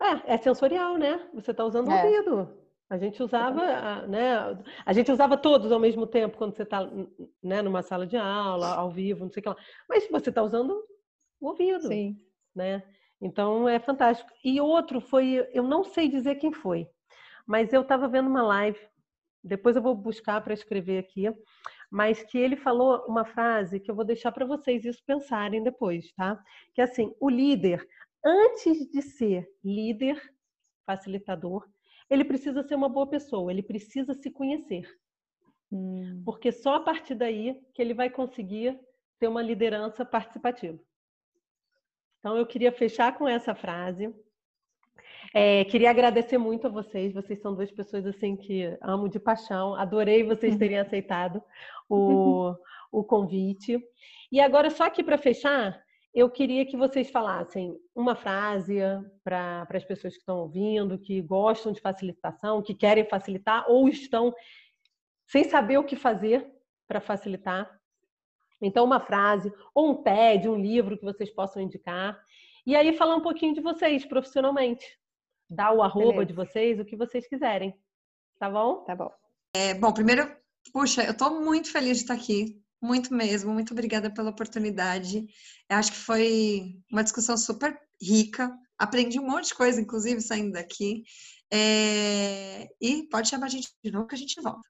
É, é sensorial, né? Você está usando o é. ouvido. A gente usava, né? A gente usava todos ao mesmo tempo quando você está, né, numa sala de aula, ao vivo, não sei o que lá. Mas você está usando o ouvido, Sim. né? Então é fantástico. E outro foi, eu não sei dizer quem foi, mas eu estava vendo uma live. Depois eu vou buscar para escrever aqui, mas que ele falou uma frase que eu vou deixar para vocês isso pensarem depois, tá? Que é assim, o líder antes de ser líder, facilitador, ele precisa ser uma boa pessoa, ele precisa se conhecer. Hum. Porque só a partir daí que ele vai conseguir ter uma liderança participativa. Então, eu queria fechar com essa frase. É, queria agradecer muito a vocês. Vocês são duas pessoas assim que amo de paixão. Adorei vocês terem aceitado o, o convite. E agora, só aqui para fechar, eu queria que vocês falassem uma frase para as pessoas que estão ouvindo, que gostam de facilitação, que querem facilitar ou estão sem saber o que fazer para facilitar. Então, uma frase, ou um TED, um livro que vocês possam indicar. E aí, falar um pouquinho de vocês profissionalmente. Dar o arroba Beleza. de vocês, o que vocês quiserem. Tá bom? Tá bom. É, bom, primeiro, puxa, eu estou muito feliz de estar aqui. Muito mesmo, muito obrigada pela oportunidade. Eu acho que foi uma discussão super rica. Aprendi um monte de coisa, inclusive, saindo daqui. É... E pode chamar a gente de novo que a gente volta.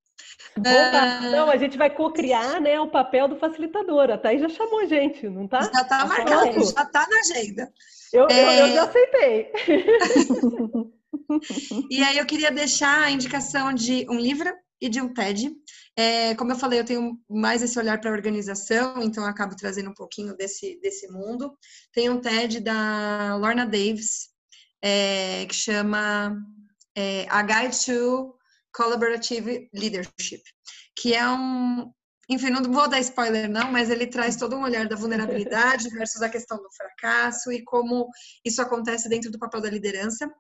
Uh... Não, a gente vai co-criar né, o papel do facilitador. A Thaís já chamou a gente, não tá? Já tá marcado, já tá na agenda. Eu, é... eu, eu já aceitei. e aí eu queria deixar a indicação de um livro e de um TED. É, como eu falei, eu tenho mais esse olhar para a organização, então eu acabo trazendo um pouquinho desse, desse mundo. Tem um TED da Lorna Davis, é, que chama é, A Guide to Collaborative Leadership, que é um. Enfim, não vou dar spoiler, não, mas ele traz todo um olhar da vulnerabilidade versus a questão do fracasso e como isso acontece dentro do papel da liderança.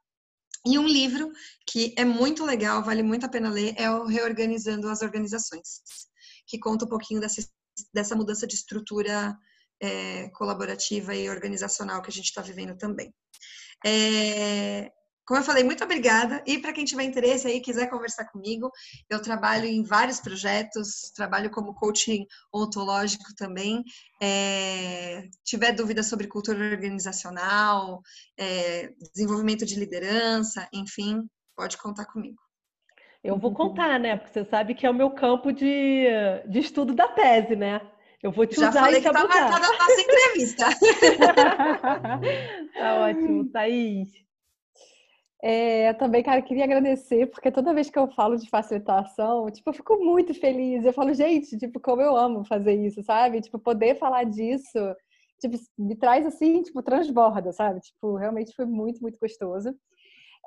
E um livro que é muito legal, vale muito a pena ler, é o Reorganizando as Organizações, que conta um pouquinho dessa, dessa mudança de estrutura é, colaborativa e organizacional que a gente está vivendo também. É, como eu falei, muito obrigada. E para quem tiver interesse aí, quiser conversar comigo, eu trabalho em vários projetos, trabalho como coaching ontológico também. É, tiver dúvidas sobre cultura organizacional, é, desenvolvimento de liderança, enfim, pode contar comigo. Eu vou contar, né? Porque você sabe que é o meu campo de, de estudo da tese, né? Eu vou te Já usar falei e te que tá marcada a nossa entrevista. tá ótimo, Thaís. É, também, cara, queria agradecer, porque toda vez que eu falo de facilitação, tipo, eu fico muito feliz. Eu falo, gente, tipo, como eu amo fazer isso, sabe? Tipo, poder falar disso, tipo, me traz assim, tipo, transborda, sabe? Tipo, realmente foi muito, muito gostoso.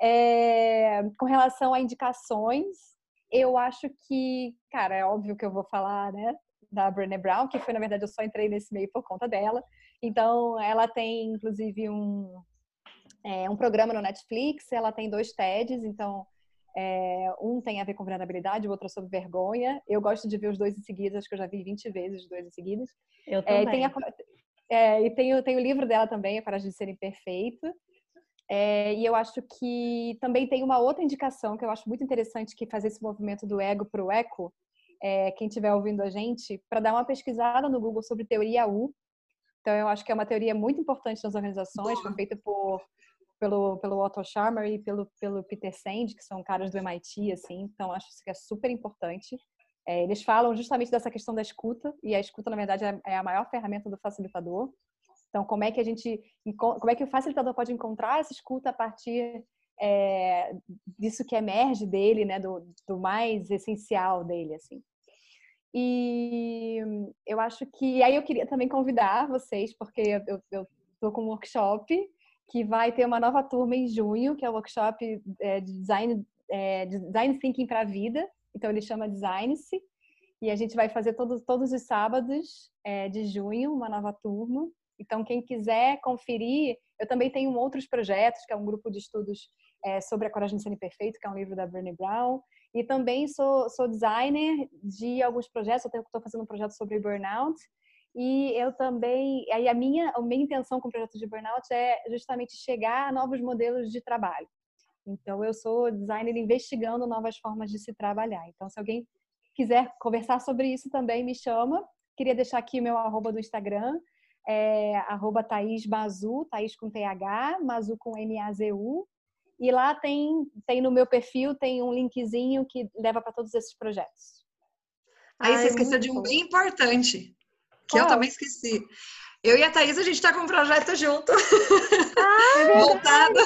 É, com relação a indicações, eu acho que, cara, é óbvio que eu vou falar, né, da Brené Brown, que foi, na verdade, eu só entrei nesse meio por conta dela. Então, ela tem, inclusive, um, é um programa no Netflix, ela tem dois TEDs, então é, um tem a ver com vulnerabilidade, o outro é sobre vergonha. Eu gosto de ver os dois em seguida, acho que eu já vi 20 vezes os dois em seguida. Eu também. É, tem a, é, e tem, tem o livro dela também, A Coragem de Ser Imperfeito. É, e eu acho que também tem uma outra indicação que eu acho muito interessante que faz esse movimento do ego para o eco. É, quem estiver ouvindo a gente, para dar uma pesquisada no Google sobre teoria U, Então, eu acho que é uma teoria muito importante nas organizações, foi feita por, pelo, pelo Otto Scharmer e pelo, pelo Peter Sand, que são caras do MIT, assim. Então, acho que é super importante. É, eles falam justamente dessa questão da escuta, e a escuta, na verdade, é, é a maior ferramenta do facilitador. Então, como é que a gente, como é que o facilitador pode encontrar essa escuta a partir é, disso que emerge dele, né, do, do mais essencial dele, assim. E eu acho que aí eu queria também convidar vocês, porque eu, tô com um workshop que vai ter uma nova turma em junho, que é o workshop é, de design, é, design thinking para a vida. Então ele chama Design-se e a gente vai fazer todos, todos os sábados é, de junho uma nova turma. Então quem quiser conferir, eu também tenho outros projetos, que é um grupo de estudos é, sobre a coragem de ser imperfeito, que é um livro da Brené Brown. E também sou, sou designer de alguns projetos. Eu estou fazendo um projeto sobre burnout. E eu também, aí a minha, a minha intenção com o projeto de burnout é justamente chegar a novos modelos de trabalho. Então, eu sou designer investigando novas formas de se trabalhar. Então, se alguém quiser conversar sobre isso também, me chama. Queria deixar aqui o meu arroba do Instagram, é arroba Thaís Mazu, Thaís com TH, Mazu com M-A-Z-U. E lá tem, tem no meu perfil, tem um linkzinho que leva para todos esses projetos. Aí você esqueceu de um bem importante, que Qual? eu também esqueci. Eu e a Thaís, a gente está com um projeto junto. Ah, é Voltado.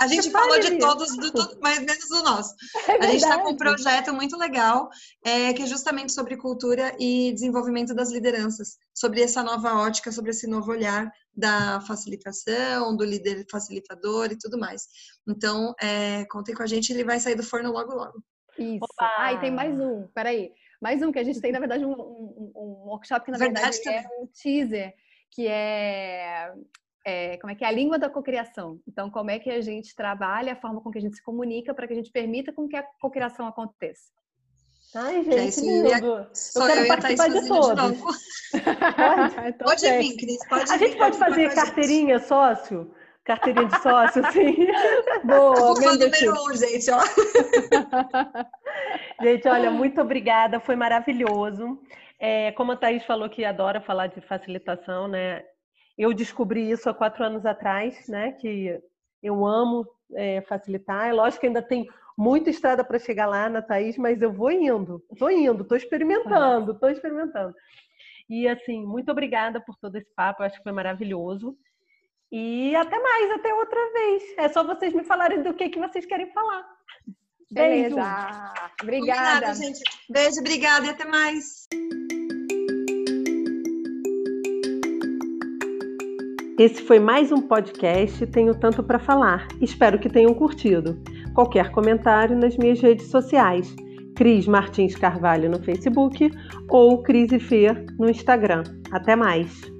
A gente falou de todos, do, tudo, mas menos do nosso. É a gente está com um projeto muito legal, é, que é justamente sobre cultura e desenvolvimento das lideranças, sobre essa nova ótica, sobre esse novo olhar da facilitação, do líder facilitador e tudo mais. Então, é, contem com a gente, ele vai sair do forno logo, logo. Isso. Ah, e tem mais um, peraí. Mais um, que a gente tem, na verdade, um, um, um workshop que, na verdade, verdade é um teaser, que é é, como é que é a língua da cocriação. Então, como é que a gente trabalha a forma com que a gente se comunica para que a gente permita com que a cocriação aconteça. Ai, gente, lindo. Eu quero eu participar de todos. pode? Então, pode vir, Cris. Pode a gente pode fazer carteirinha sócio? Carteirinha de sócio, sim. Boa, meu número um, gente, ó. gente, olha, muito obrigada, foi maravilhoso. É, como a Thaís falou que adora falar de facilitação, né? Eu descobri isso há quatro anos atrás, né? Que eu amo é, facilitar. É lógico que ainda tem muita estrada para chegar lá na Thaís, mas eu vou indo, estou indo, estou experimentando, estou experimentando. E assim, muito obrigada por todo esse papo, eu acho que foi maravilhoso. E até mais, até outra vez. É só vocês me falarem do que, que vocês querem falar. Beijo. Obrigada. gente. Beijo, obrigada e até mais. Esse foi mais um podcast Tenho Tanto para Falar. Espero que tenham curtido. Qualquer comentário nas minhas redes sociais, Cris Martins Carvalho no Facebook ou Cris e Fê no Instagram. Até mais!